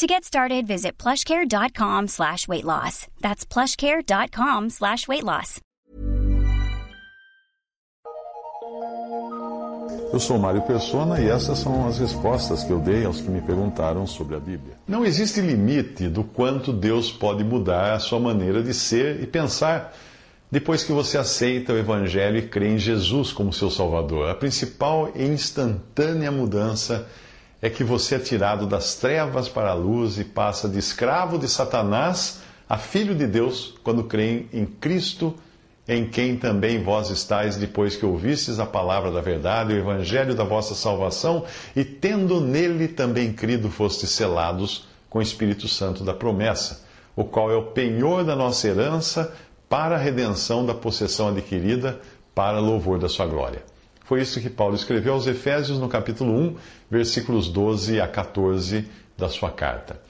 To get started, visit plushcare.com slash weight loss. That's plushcare.com slash weight loss. Eu sou Mário Persona e essas são as respostas que eu dei aos que me perguntaram sobre a Bíblia. Não existe limite do quanto Deus pode mudar a sua maneira de ser e pensar depois que você aceita o Evangelho e crê em Jesus como seu Salvador. A principal e instantânea mudança é que você é tirado das trevas para a luz e passa de escravo de Satanás a filho de Deus quando crê em Cristo, em quem também vós estáis depois que ouvistes a palavra da verdade, o Evangelho da vossa salvação, e tendo nele também crido, fostes selados com o Espírito Santo da promessa, o qual é o penhor da nossa herança para a redenção da possessão adquirida, para louvor da sua glória. Foi isso que Paulo escreveu aos Efésios no capítulo 1, versículos 12 a 14 da sua carta.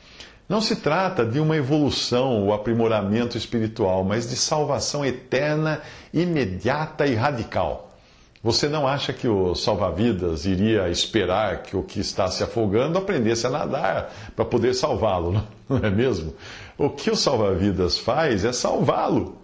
Não se trata de uma evolução ou aprimoramento espiritual, mas de salvação eterna, imediata e radical. Você não acha que o salva-vidas iria esperar que o que está se afogando aprendesse a nadar para poder salvá-lo, não é mesmo? O que o salva-vidas faz é salvá-lo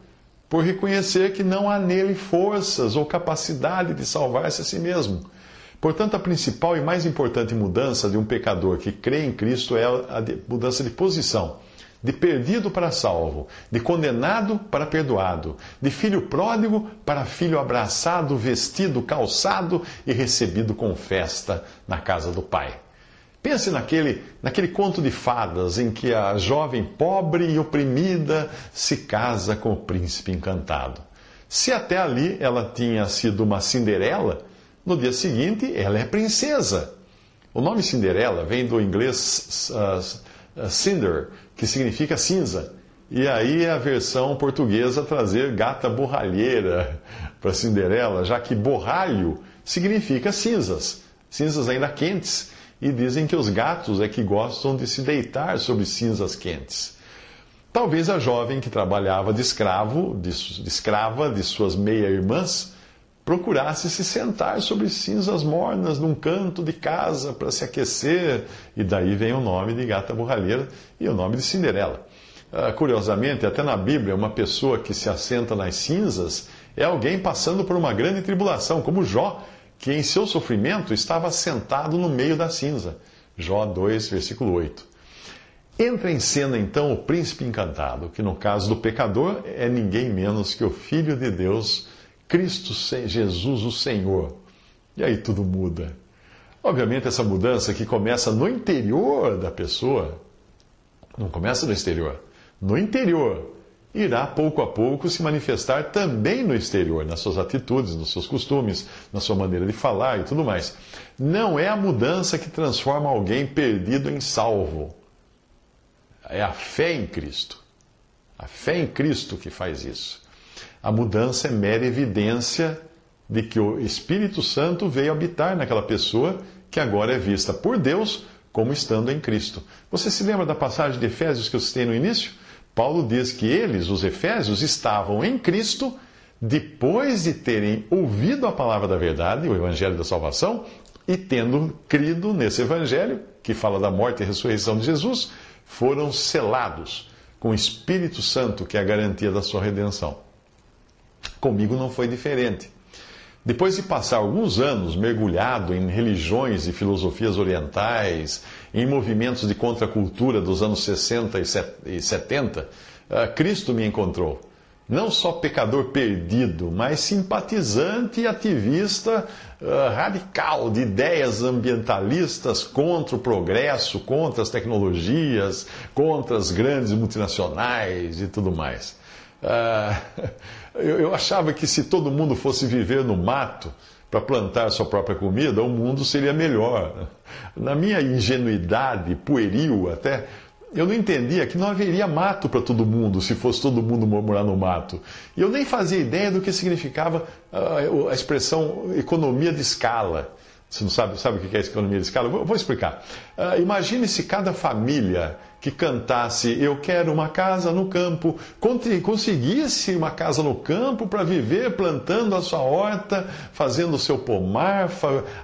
por reconhecer que não há nele forças ou capacidade de salvar-se a si mesmo. Portanto, a principal e mais importante mudança de um pecador que crê em Cristo é a mudança de posição. De perdido para salvo, de condenado para perdoado, de filho pródigo para filho abraçado, vestido, calçado e recebido com festa na casa do Pai. Pense naquele, naquele conto de fadas em que a jovem pobre e oprimida se casa com o príncipe encantado. Se até ali ela tinha sido uma Cinderela, no dia seguinte ela é princesa. O nome Cinderela vem do inglês uh, cinder, que significa cinza. E aí é a versão portuguesa trazer gata borralheira para Cinderela, já que borralho significa cinzas, cinzas ainda quentes e dizem que os gatos é que gostam de se deitar sobre cinzas quentes. Talvez a jovem que trabalhava de escravo, de, de escrava de suas meia-irmãs, procurasse se sentar sobre cinzas mornas num canto de casa para se aquecer, e daí vem o nome de gata borralheira e o nome de Cinderela. Uh, curiosamente, até na Bíblia, uma pessoa que se assenta nas cinzas é alguém passando por uma grande tribulação, como Jó, que em seu sofrimento estava sentado no meio da cinza. Jó 2, versículo 8. Entra em cena então o príncipe encantado, que no caso do pecador é ninguém menos que o Filho de Deus, Cristo Jesus, o Senhor. E aí tudo muda. Obviamente, essa mudança que começa no interior da pessoa, não começa no exterior, no interior, irá pouco a pouco se manifestar também no exterior, nas suas atitudes, nos seus costumes, na sua maneira de falar e tudo mais. Não é a mudança que transforma alguém perdido em salvo. É a fé em Cristo. A fé em Cristo que faz isso. A mudança é mera evidência de que o Espírito Santo veio habitar naquela pessoa que agora é vista por Deus como estando em Cristo. Você se lembra da passagem de Efésios que eu citei no início? Paulo diz que eles, os efésios, estavam em Cristo depois de terem ouvido a palavra da verdade, o evangelho da salvação, e tendo crido nesse evangelho, que fala da morte e ressurreição de Jesus, foram selados com o Espírito Santo, que é a garantia da sua redenção. Comigo não foi diferente. Depois de passar alguns anos mergulhado em religiões e filosofias orientais, em movimentos de contracultura dos anos 60 e 70, ah, Cristo me encontrou. Não só pecador perdido, mas simpatizante e ativista uh, radical de ideias ambientalistas contra o progresso, contra as tecnologias, contra as grandes multinacionais e tudo mais. Eu, eu achava que se todo mundo fosse viver no mato para plantar sua própria comida, o mundo seria melhor. Na minha ingenuidade, pueril até, eu não entendia que não haveria mato para todo mundo se fosse todo mundo morar no mato. E eu nem fazia ideia do que significava uh, a expressão economia de escala. Você não sabe, sabe o que é economia de escala? Vou, vou explicar. Uh, imagine se cada família que cantasse Eu quero uma casa no campo, conseguisse uma casa no campo para viver plantando a sua horta, fazendo o seu pomar,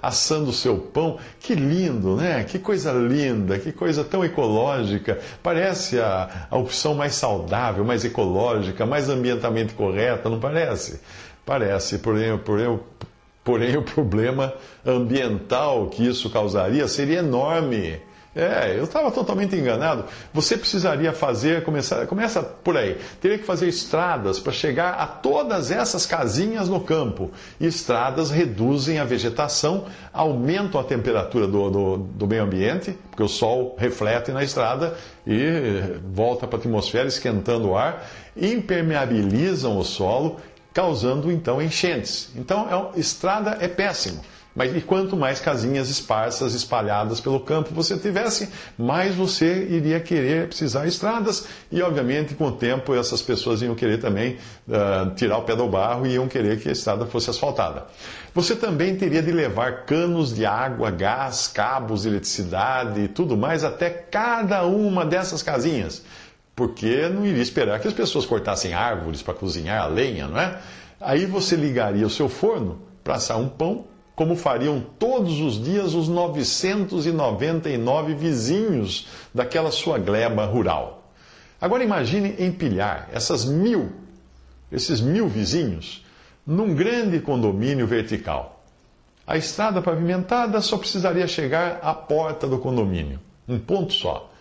assando o seu pão. Que lindo, né? Que coisa linda, que coisa tão ecológica. Parece a, a opção mais saudável, mais ecológica, mais ambientalmente correta, não parece? Parece, porém, porém, porém o problema ambiental que isso causaria seria enorme. É, eu estava totalmente enganado. Você precisaria fazer, começar, começa por aí, teria que fazer estradas para chegar a todas essas casinhas no campo. Estradas reduzem a vegetação, aumentam a temperatura do, do, do meio ambiente, porque o sol reflete na estrada e volta para a atmosfera esquentando o ar, impermeabilizam o solo, causando então enchentes. Então, é, estrada é péssimo. Mas e quanto mais casinhas esparsas, espalhadas pelo campo você tivesse, mais você iria querer precisar estradas. E, obviamente, com o tempo, essas pessoas iam querer também uh, tirar o pé do barro e iam querer que a estrada fosse asfaltada. Você também teria de levar canos de água, gás, cabos de eletricidade e tudo mais até cada uma dessas casinhas. Porque não iria esperar que as pessoas cortassem árvores para cozinhar a lenha, não é? Aí você ligaria o seu forno para assar um pão como fariam todos os dias os 999 vizinhos daquela sua gleba rural. Agora imagine empilhar essas mil, esses mil vizinhos, num grande condomínio vertical. A estrada pavimentada só precisaria chegar à porta do condomínio, um ponto só.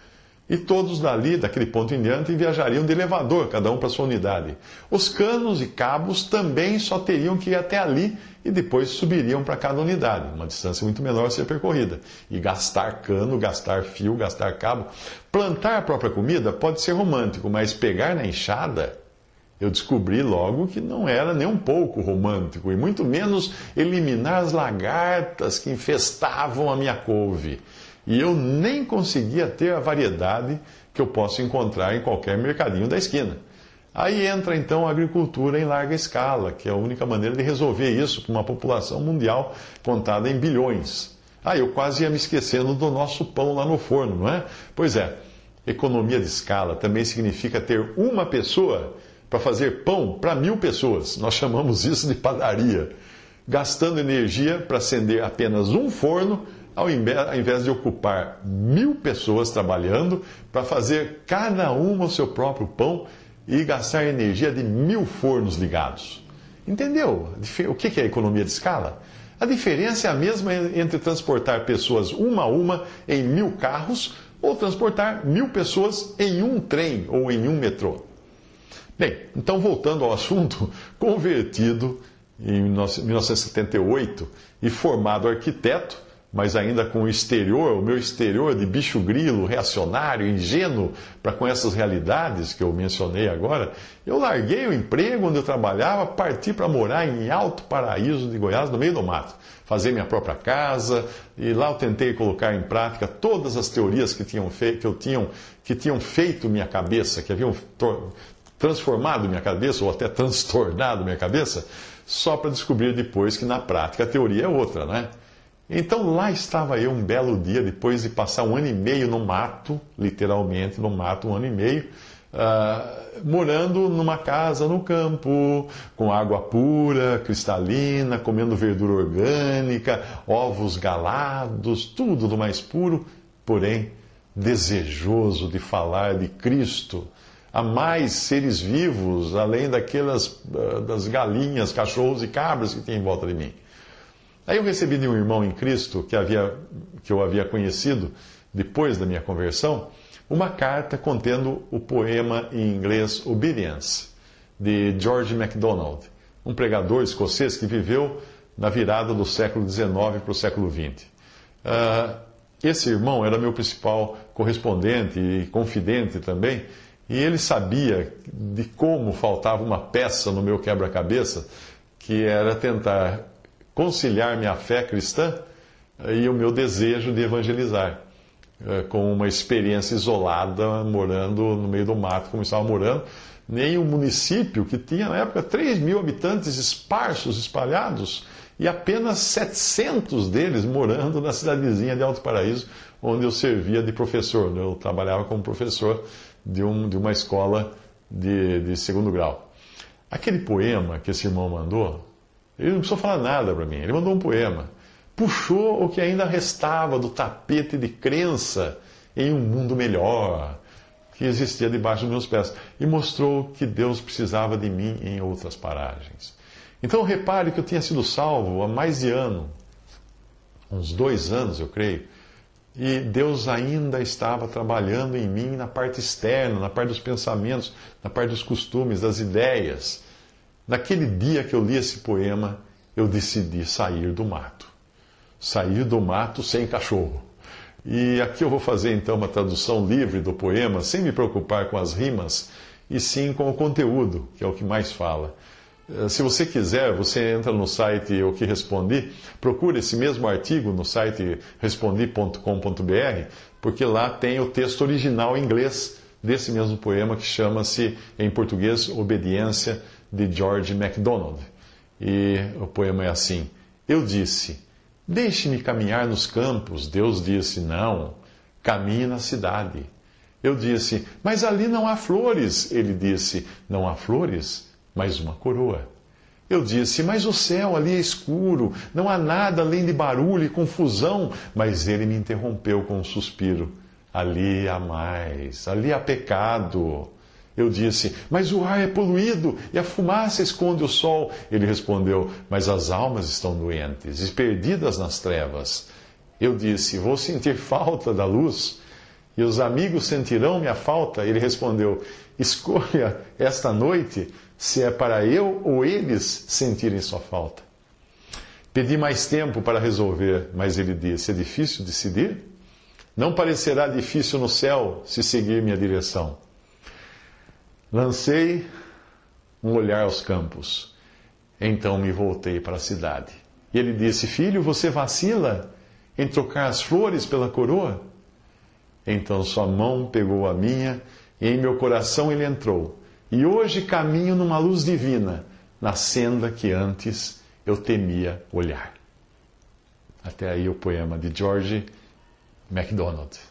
E todos dali, daquele ponto em diante, viajariam de elevador, cada um para sua unidade. Os canos e cabos também só teriam que ir até ali e depois subiriam para cada unidade, uma distância muito menor a ser percorrida. E gastar cano, gastar fio, gastar cabo. Plantar a própria comida pode ser romântico, mas pegar na enxada, eu descobri logo que não era nem um pouco romântico, e muito menos eliminar as lagartas que infestavam a minha couve. E eu nem conseguia ter a variedade que eu posso encontrar em qualquer mercadinho da esquina. Aí entra então a agricultura em larga escala, que é a única maneira de resolver isso para uma população mundial contada em bilhões. Ah, eu quase ia me esquecendo do nosso pão lá no forno, não é? Pois é, economia de escala também significa ter uma pessoa para fazer pão para mil pessoas. Nós chamamos isso de padaria. Gastando energia para acender apenas um forno ao invés de ocupar mil pessoas trabalhando para fazer cada uma o seu próprio pão e gastar energia de mil fornos ligados. Entendeu o que é economia de escala? A diferença é a mesma entre transportar pessoas uma a uma em mil carros ou transportar mil pessoas em um trem ou em um metrô. Bem, então voltando ao assunto, convertido em 1978 e formado arquiteto, mas ainda com o exterior, o meu exterior de bicho grilo, reacionário, ingênuo para com essas realidades que eu mencionei agora, eu larguei o emprego onde eu trabalhava, parti para morar em Alto Paraíso de Goiás, no meio do mato, fazer minha própria casa, e lá eu tentei colocar em prática todas as teorias que, tinham feito, que, eu tinham, que tinham feito minha cabeça, que haviam transformado minha cabeça, ou até transtornado minha cabeça, só para descobrir depois que na prática a teoria é outra, né? Então lá estava eu um belo dia, depois de passar um ano e meio no mato, literalmente no mato, um ano e meio, uh, morando numa casa no campo, com água pura, cristalina, comendo verdura orgânica, ovos galados, tudo do mais puro, porém desejoso de falar de Cristo a mais seres vivos, além daquelas uh, das galinhas, cachorros e cabras que tinha em volta de mim. Aí eu recebi de um irmão em Cristo que, havia, que eu havia conhecido depois da minha conversão, uma carta contendo o poema em inglês Obedience, de George MacDonald, um pregador escocês que viveu na virada do século XIX para o século XX. Uh, ah, esse irmão era meu principal correspondente e confidente também, e ele sabia de como faltava uma peça no meu quebra-cabeça, que era tentar conciliar minha fé cristã e o meu desejo de evangelizar. eh, com uma experiência isolada, morando no meio do mato, como estava morando, nem o município, que tinha na época 3 mil habitantes esparsos, espalhados, e apenas 700 deles morando na cidadezinha de Alto Paraíso, onde eu servia de professor. Eu trabalhava como professor de, um, de uma escola de, de segundo grau. Aquele poema que esse irmão mandou, ele não precisou falar nada para mim, ele mandou um poema. Puxou o que ainda restava do tapete de crença em um mundo melhor que existia debaixo dos meus pés e mostrou que Deus precisava de mim em outras paragens. Então repare que eu tinha sido salvo há mais de ano, uns dois anos, eu creio, e Deus ainda estava trabalhando em mim na parte externa, na parte dos pensamentos, na parte dos costumes, das ideias. Naquele dia que eu li esse poema, eu decidi sair do mato. Sair do mato sem cachorro. E aqui eu vou fazer então uma tradução livre do poema, sem me preocupar com as rimas, e sim com o conteúdo, que é o que mais fala. Eh, se você quiser, você entra no site Eu Que Respondi, procura esse mesmo artigo no site respondi.com.br, porque lá tem o texto original em inglês desse mesmo poema que chama-se, em português, Obediência, de George MacDonald. E o poema é assim: Eu disse, deixe-me caminhar nos campos. Deus disse, não, caminhe na cidade. Eu disse, mas ali não há flores. Ele disse, não há flores? mais uma coroa. Eu disse, mas o céu ali é escuro, não há nada além de barulho e confusão. Mas ele me interrompeu com um suspiro. Ali há mais, ali há pecado. Eu disse, mas o ar é poluído e a fumaça esconde o sol. Ele respondeu, mas as almas estão doentes e perdidas nas trevas. Eu disse, vou sentir falta da luz e os amigos sentirão minha falta. Ele respondeu, escolha esta noite se é para eu ou eles sentirem sua falta. Pedi mais tempo para resolver, mas ele disse: É difícil decidir? Não parecerá difícil no céu se seguir minha direção. Lancei um olhar aos campos. Então me voltei para a cidade. E ele disse: Filho, você vacila em trocar as flores pela coroa? Então sua mão pegou a minha e em meu coração ele entrou e hoje caminho numa luz divina, na senda que antes eu temia olhar. Até aí o poema de George MacDonald.